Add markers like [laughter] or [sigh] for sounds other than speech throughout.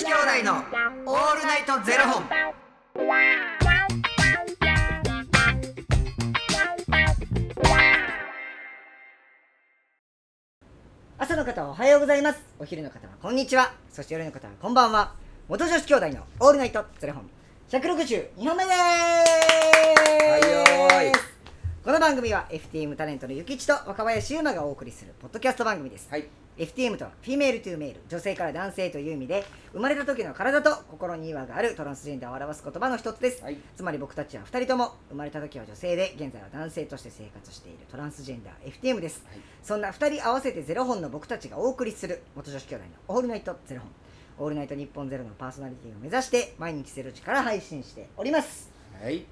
子兄弟のオールナイトゼロ本。朝の方はおはようございます。お昼の方はこんにちは。そして夜の方はこんばんは。元女子兄弟のオールナイトゼロ本。162本目でーす、はいよーい。この番組は FTM タレントのゆきちと若林優馬がお送りするポッドキャスト番組です、はい。FTM とは Female to Male 女性から男性という意味で生まれた時の体と心に違和があるトランスジェンダーを表す言葉の一つです、はい。つまり僕たちは2人とも生まれた時は女性で現在は男性として生活しているトランスジェンダー FTM です、はい。そんな2人合わせてゼロ本の僕たちがお送りする元女子兄弟のオールナイトゼロ本。オールナイト日本ゼロのパーソナリティを目指して毎日ゼロ時から配信しております。はい。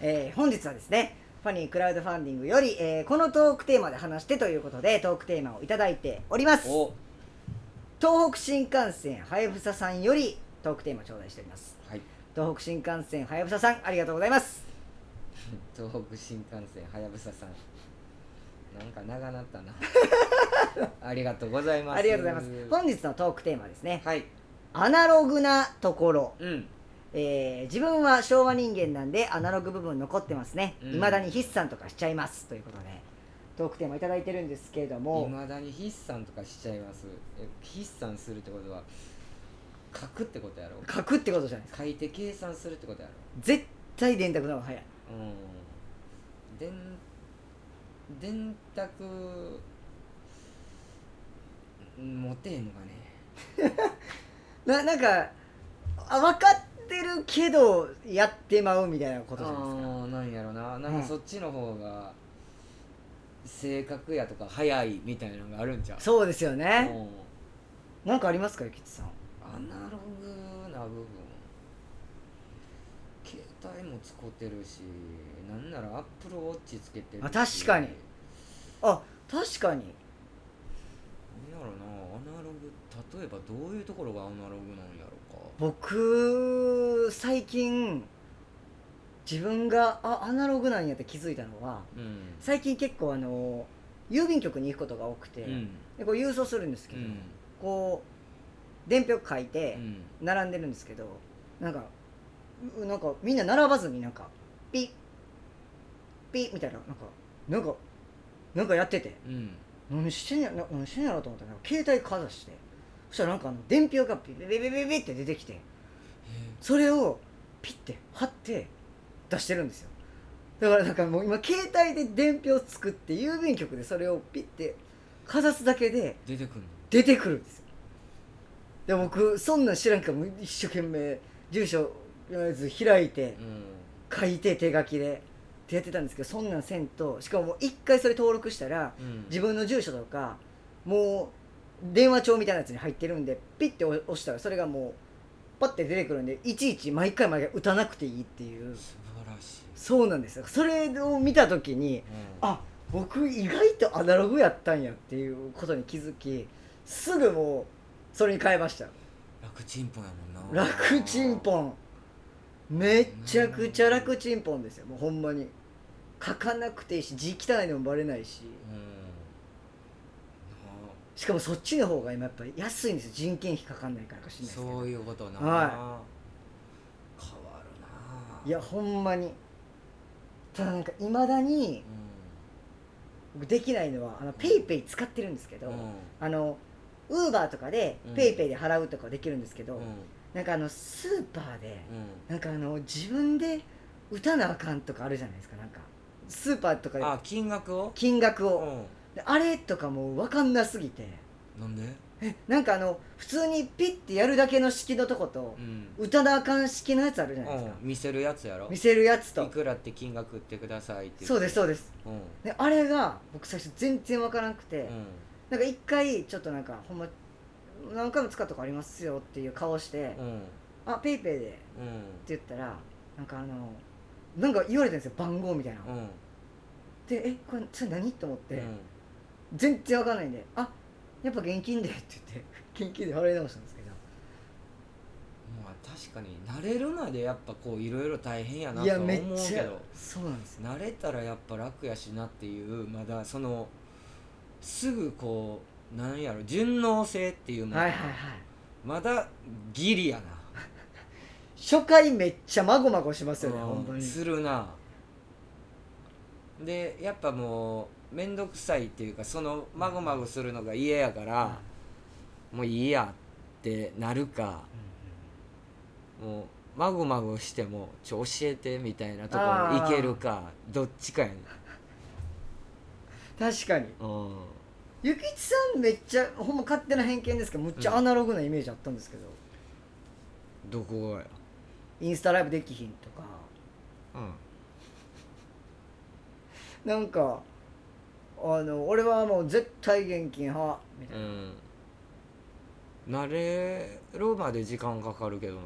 えー本日はですねファニークラウドファンディングより、えーこのトークテーマで話してということでトークテーマをいただいておりますお。東北新幹線はやぶささんよりトークテーマ頂戴しておりますはい。東北新幹線はやぶささんありがとうございます [laughs] 東北新幹線はやぶささん。なんか長なったな。[laughs] ありがとうございます。ありがとうございます本日のトークテーマですねはい。アナログなところ、うん。えー自分は昭和人間なんでアナログ部分残ってますねうんいま、未だに筆算とかしちゃいますということでトークテーマいただいてるんですけれどいもまだに筆算とかしちゃいます。え筆算するってことは書くってことやろ。書くってことじゃないですか書いて計算するってことやろ。絶対電卓の方が早いうん。電電卓持てへんのかね。[laughs] ななんかあ分かってるけどやってまうみたいなことじゃないですか。ああなんやろな。なんうん。かそっちの方が正確やとか早いみたいなのがあるんちゃう？そうですようねん。なんかありますかゆきつさん？アナログな部分。携帯も使ってるしなんならアップルウォッチつけてるし。あ確かに。あ確かに。なんやろなアナログ例えばどういうところがアナログなんやろ？か僕最近自分があアナログなんやって気づいたのはうん。最近結構あの郵便局に行くことが多くて、うん。でこう郵送するんですけど、うん。こう伝票書いてうん。並んでるんですけどなんかうなんかみんな並ばずになんかピッピッみたいななんかなんかなんかやっててうん。何してんやな何してんやろと思ったら携帯かざしてそしたらなんか伝票がピピピピピピって出てきてそれをピッて貼って出してるんですよだからなんかもう今携帯で伝票作って郵便局でそれをピッてかざすだけで出てくんの出てくるんですよで僕そんなん知らんから一生懸命住所のやつ開いて書いて手書きでってやってたんですけどそんなんせんとしかも一回それ登録したら自分の住所とかもう電話帳みたいなやつに入ってるんでピッて押したらそれがもうパッて出てくるんでいちいち毎回毎回打たなくていいっていう。素晴らしい、そうなんですよ。それを見た時にうん。あ僕意外とアナログやったんやっていうことに気づきすぐもうそれに変えました。楽ちんぽんやもんな。楽ちんぽん。めちゃくちゃ楽ちんぽんですよ。もうほんまに。書かなくていいし字汚いのもバレないし。うん。なしかもそっちの方が今やっぱり安いんですよ。人件費かかんないからかしれないですけど。そういうことな、は変わるな。いやほんまに。ただなんかいまだに僕できないのはあのペイペイ使ってるんですけど、うん。あのウーバーとかでうん。ペイペイで払うとかできるんですけど、うん。なんかあのスーパーでうなんかあの自分で打たなあかんとかあるじゃないですか。なんかスーパーとかで。金額を？金額を、うん。であれとかもう分かんなすぎて。なんで？えなんかあの普通にピッてやるだけの式のとことうん。打たなあかん式のやつあるじゃないですか、うん。見せるやつやろ。見せるやついとくらって金額売ってくださいってそうですそうでです。うん。であれが僕最初全然分からなくて、うん。なんか一回ちょっとなんかほんま何回も使ったとこありますよっていう顔してうん「あペイペイで」ってうん言ったらなんかあのなんか言われたんですよ。番号みたいな、うん。で「えこれそれ何?」と思って、うん全然わかんないんで「あやっぱ現金で」って言って現金で払い直したんですけど。まあ確かに慣れるまでやっぱこういろいろ大変やないと思うめっちゃけどそうなんですよ。慣れたらやっぱ楽やしなっていうまだそのすぐこうなんやろ順応性っていうもの。がはいはいはい。まだギリやな。[laughs] 初回めっちゃまごまごしますよねほんまに。するなでやっぱもう面倒くさいっていうかそのまごまごするのが嫌やから、もういいやってなるかもうまごまごしてもちょ教えてみたいなところいけるかどっちかやね確かに。うん。ゆきちさんめっちゃほんま勝手な偏見ですけどむっちゃアナログなイメージあったんですけど、どこがや？インスタライブできひんとか。うんなんかあの俺はもう絶対現金派みたいな、うん。慣れるまで時間かかるけどな。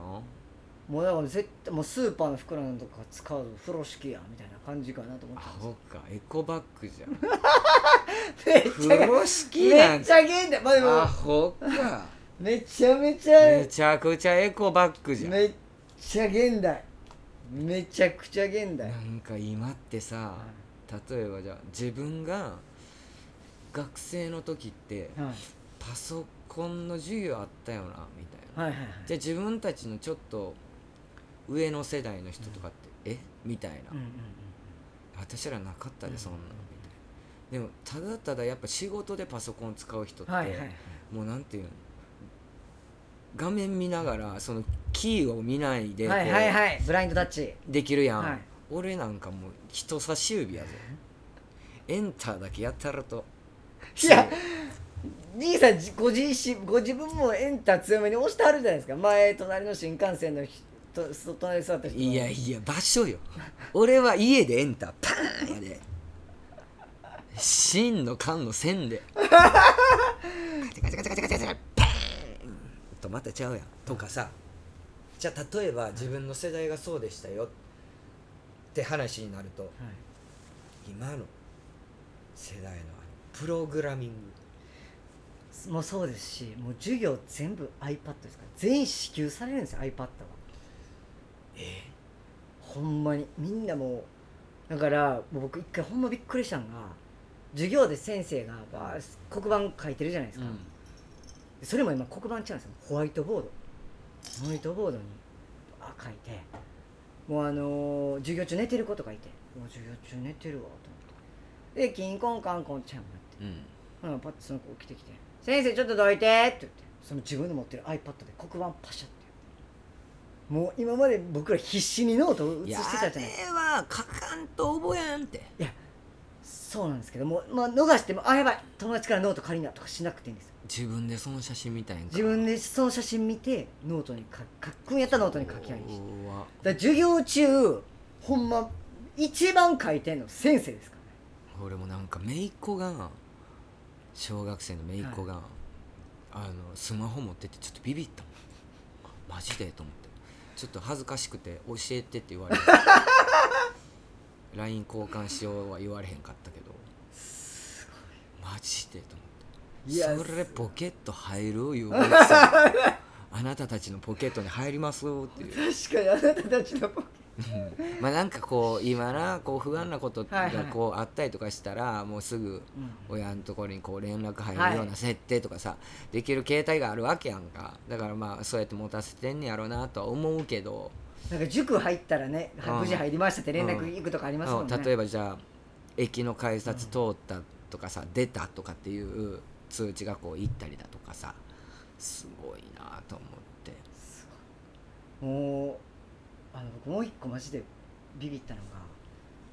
もうだから絶対もうスーパーの袋なんとか使う風呂敷やみたいな感じかなと思って。アたんホか。エコバッグじゃん。ですよ風呂敷めなんっちゃ現代。まあでアもホか。めちゃめちゃめちゃくちゃエコバッグじゃん。めっちゃ現代。めちゃくちゃ現代。なんか今ってさ例えばじゃあ自分が学生の時ってはい。パソコンの授業あったよなみたいな。はいはいはい。じゃあ自分たちのちょっと上の世代の人とかって、え？みたいな、うんうん私らなかったでうん。そんなんみたいな。でもただただやっぱ仕事でパソコン使う人って、うんはいはいはい。もうなんていうの？画面見ながらそのキーを見ないではいはい。ブラインドタッチ。できるやん、はい俺なんかもう人差し指やぞ。エンターだけやったらと。いや兄さんじご自身ご自分もエンター強めに押してはるじゃないですか。前隣の新幹線の人と隣に座った人いやいや場所よ。俺は家でエンターパーンやで。真の缶の線で。カチカチカチカチカチカチパーン。とまたちゃうやん。とかさ。じゃあ例えば自分の世代がそうでしたよ。って話になるとはい。今の世代のプログラミング。もうそうですしもう授業全部 iPad ですから全員支給されるんですよ iPad は。え？ほんまに。みんなもうだから僕一回ほんまびっくりしたんが授業で先生が黒板書いてるじゃないですか、それも今黒板ちゃうんですよ。ホワイトボード。ホワイトボードにバー書いてもうあのー授業中寝てる子とかいて。もう授業中寝てるわと思って。でキンコンカンコンちゃんって。うん。パッとその子起きてきて「先生ちょっとどいて」って言って。その自分の持ってる iPad で黒板パシャってもう今まで僕ら必死にノートを写いやしてたじゃない。あれは書かんと覚えんってそうなんですけどもう、まあ、逃しても「あやばい友達からノート借りな」とかしなくていいんですよ。自分でその写真見たいんか。自分でその写真見てノートに書書くんやったらノートに書きゃいいし。だかうわら授業中ほんま一番書いてんの先生ですからね。俺もなんか姪っ子が小学生の姪っ子が、あのスマホ持っててちょっとビビったもん。マジでと思って。ちょっと恥ずかしくて教えてって言われて LINE 交換しようは言われへんかったけど。マジでと思って。それポケット入るいう [laughs] あなたたちのポケットに入りますっていう。確かにあなたたちのポケまあなんかこう今なこう不安なことがこうあったりとかしたらもうすぐうん。親のところにこう連絡入るはいような設定とかさ、できる携帯があるわけやんか。だからまあそうやって持たせてんねやろうなとは思うけど、なんか塾入ったらねうん。無事入りましたって連絡行くとかありますもんね、うん。例えばじゃあ駅の改札通ったとかさ、出たとかっていう通知がこう行ったりだとかさすごいなと思って。もうあの僕もう一個マジでビビったの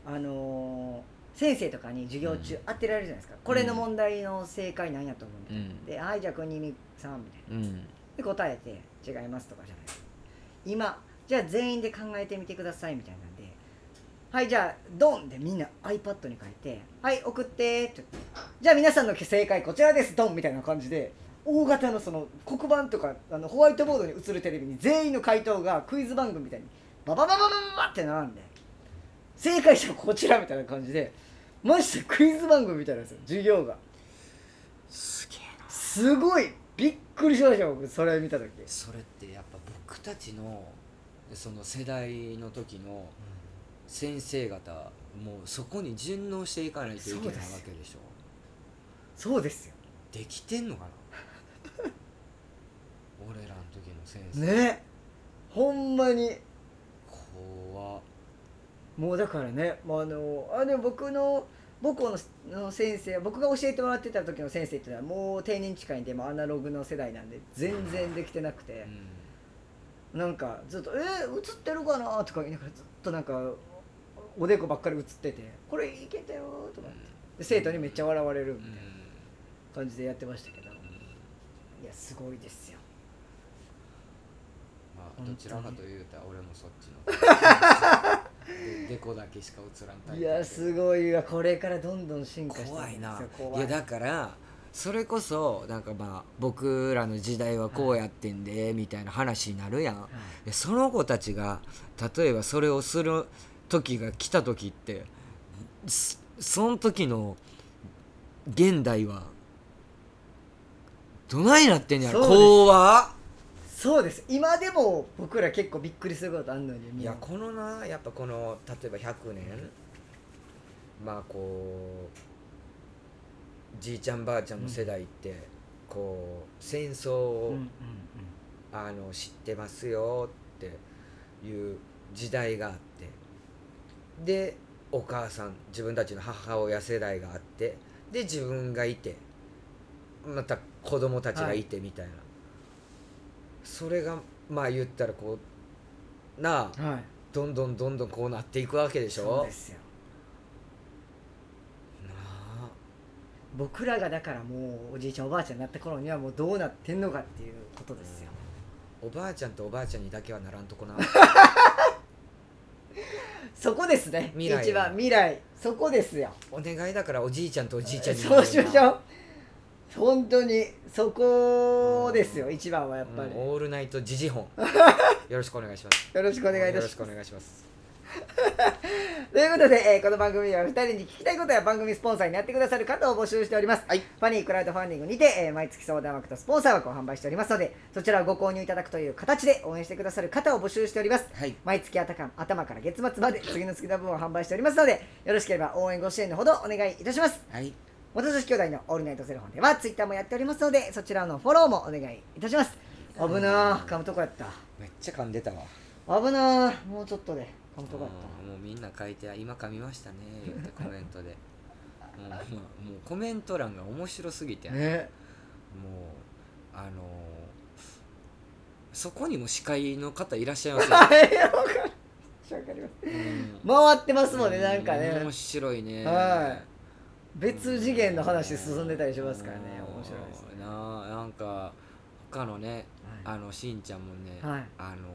があのー先生とかに授業中うん。当てられるじゃないですか、これの問題の正解なんやと思うみたいな、うん。で「はいじゃあ国見さん」みたいな。うん。で答えて「違います」とかじゃないですか。今じゃあ全員で考えてみてくださいみたいなんで「はいじゃあドン!」でみんな iPad に書いて「はい送って」って言って「じゃあ皆さんの正解こちらですドン!」みたいな感じで大型のその黒板とかあのホワイトボードに映るテレビに全員の回答がクイズ番組みたいにバババババババって並んで正解者はこちらみたいな感じでマジでクイズ番組みたいなんですよ授業がすげえなすごいびっくりしました僕それ見た時それってやっぱ僕たちのその世代の時の先生方もうそこに順応していかないといけないわけでしょ。そうです。よ。できてんのかな？[laughs] 俺らの時の先生。ね。ほんまに。怖。っもうだからね、まあ、あのあでも僕の母校のの先生僕が教えてもらってた時の先生っていうのはもう定年近いんでもうアナログの世代なんで全然できてなくて。う、んなんかずっと「えー、映ってるかな?」とか言いながらずっとなんかおでこばっかり映ってて「これいけたよ」とかで生徒にめっちゃ笑われるみたいな感じでやってましたけど。いやすごいですよ。まあどちらかというと俺もそっちの。[laughs] ででこだけしか映らんタイプいやすごいわ。これからどんどん進化して怖いな。怖いやだからそれこそなんかまあ僕らの時代はこうやってんでみたいな話になるやん、その子たちが例えばそれをする時が来た時ってそその時の現代はどないなってんやろ？そうです。怖っそうです。今でも僕ら結構びっくりすることあんのにいやこのなやっぱこの例えば100年まあこうじいちゃんばあちゃんの世代って、こう戦争を、あの知ってますよっていう時代があってでお母さん自分たちの母親世代があってで自分がいてまた子供たちがいてみたいな、それがまあ言ったらこうなあうんはい。どんどんどんどんこうなっていくわけでしょ？そうですよなあ僕らがだからもうおじいちゃんおばあちゃんになった頃にはもうどうなってんのかっていうことですよ。おばあちゃんとおばあちゃんにだけはならんとこな [laughs] そこですね。未来一番未来。そこですよ。お願いだからおじいちゃんとおじいちゃんにそうしましうょう。本当にそこですよ。一番はやっぱり、オールナイトジジ本 [laughs] よろしくお願いします。よろしくお願いいたします。よろしくお願いします [laughs] ということで、えーこの番組では2人に聞きたいことや番組スポンサーになってくださる方を募集しております、はい。ファニークラウドファンディングにて、えー毎月相談枠とスポンサー枠を販売しておりますのでそちらをご購入いただくという形で応援してくださる方を募集しております。はい。毎月頭頭から月末まで次の月の分を販売しておりますのでよろしければ応援ご支援のほどお願いいたします。はい。元女子兄弟のオールナイトゼロ本ではツイッターもやっておりますのでそちらのフォローもお願いいたします。危なー噛むとこやった。めっちゃ噛んでたわ。危なーもうちょっとで噛むとこやっもうみんな書いて今噛みましたね言ってコメントで。[laughs] もう,、まあ、もうコメント欄が面白すぎて、もうたねあのーそこにも司会の方いらっしゃいますよ、[laughs] うん回ってますもんねなんかね。面白いね。はい。別次元の話進んでたりしますからね面白いですね。なあなんか他のねはあのしんちゃんもね、はい。あの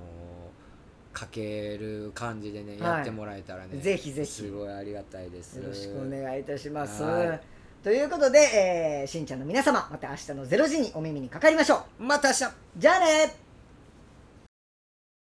かける感じでね、はい。やってもらえたらねぜひぜひ。すごいありがたいです。よろしくお願いいたします。はい。ということで、えーしんちゃんの皆様また明日の0時にお耳にかかりましょまた明日。うじゃあね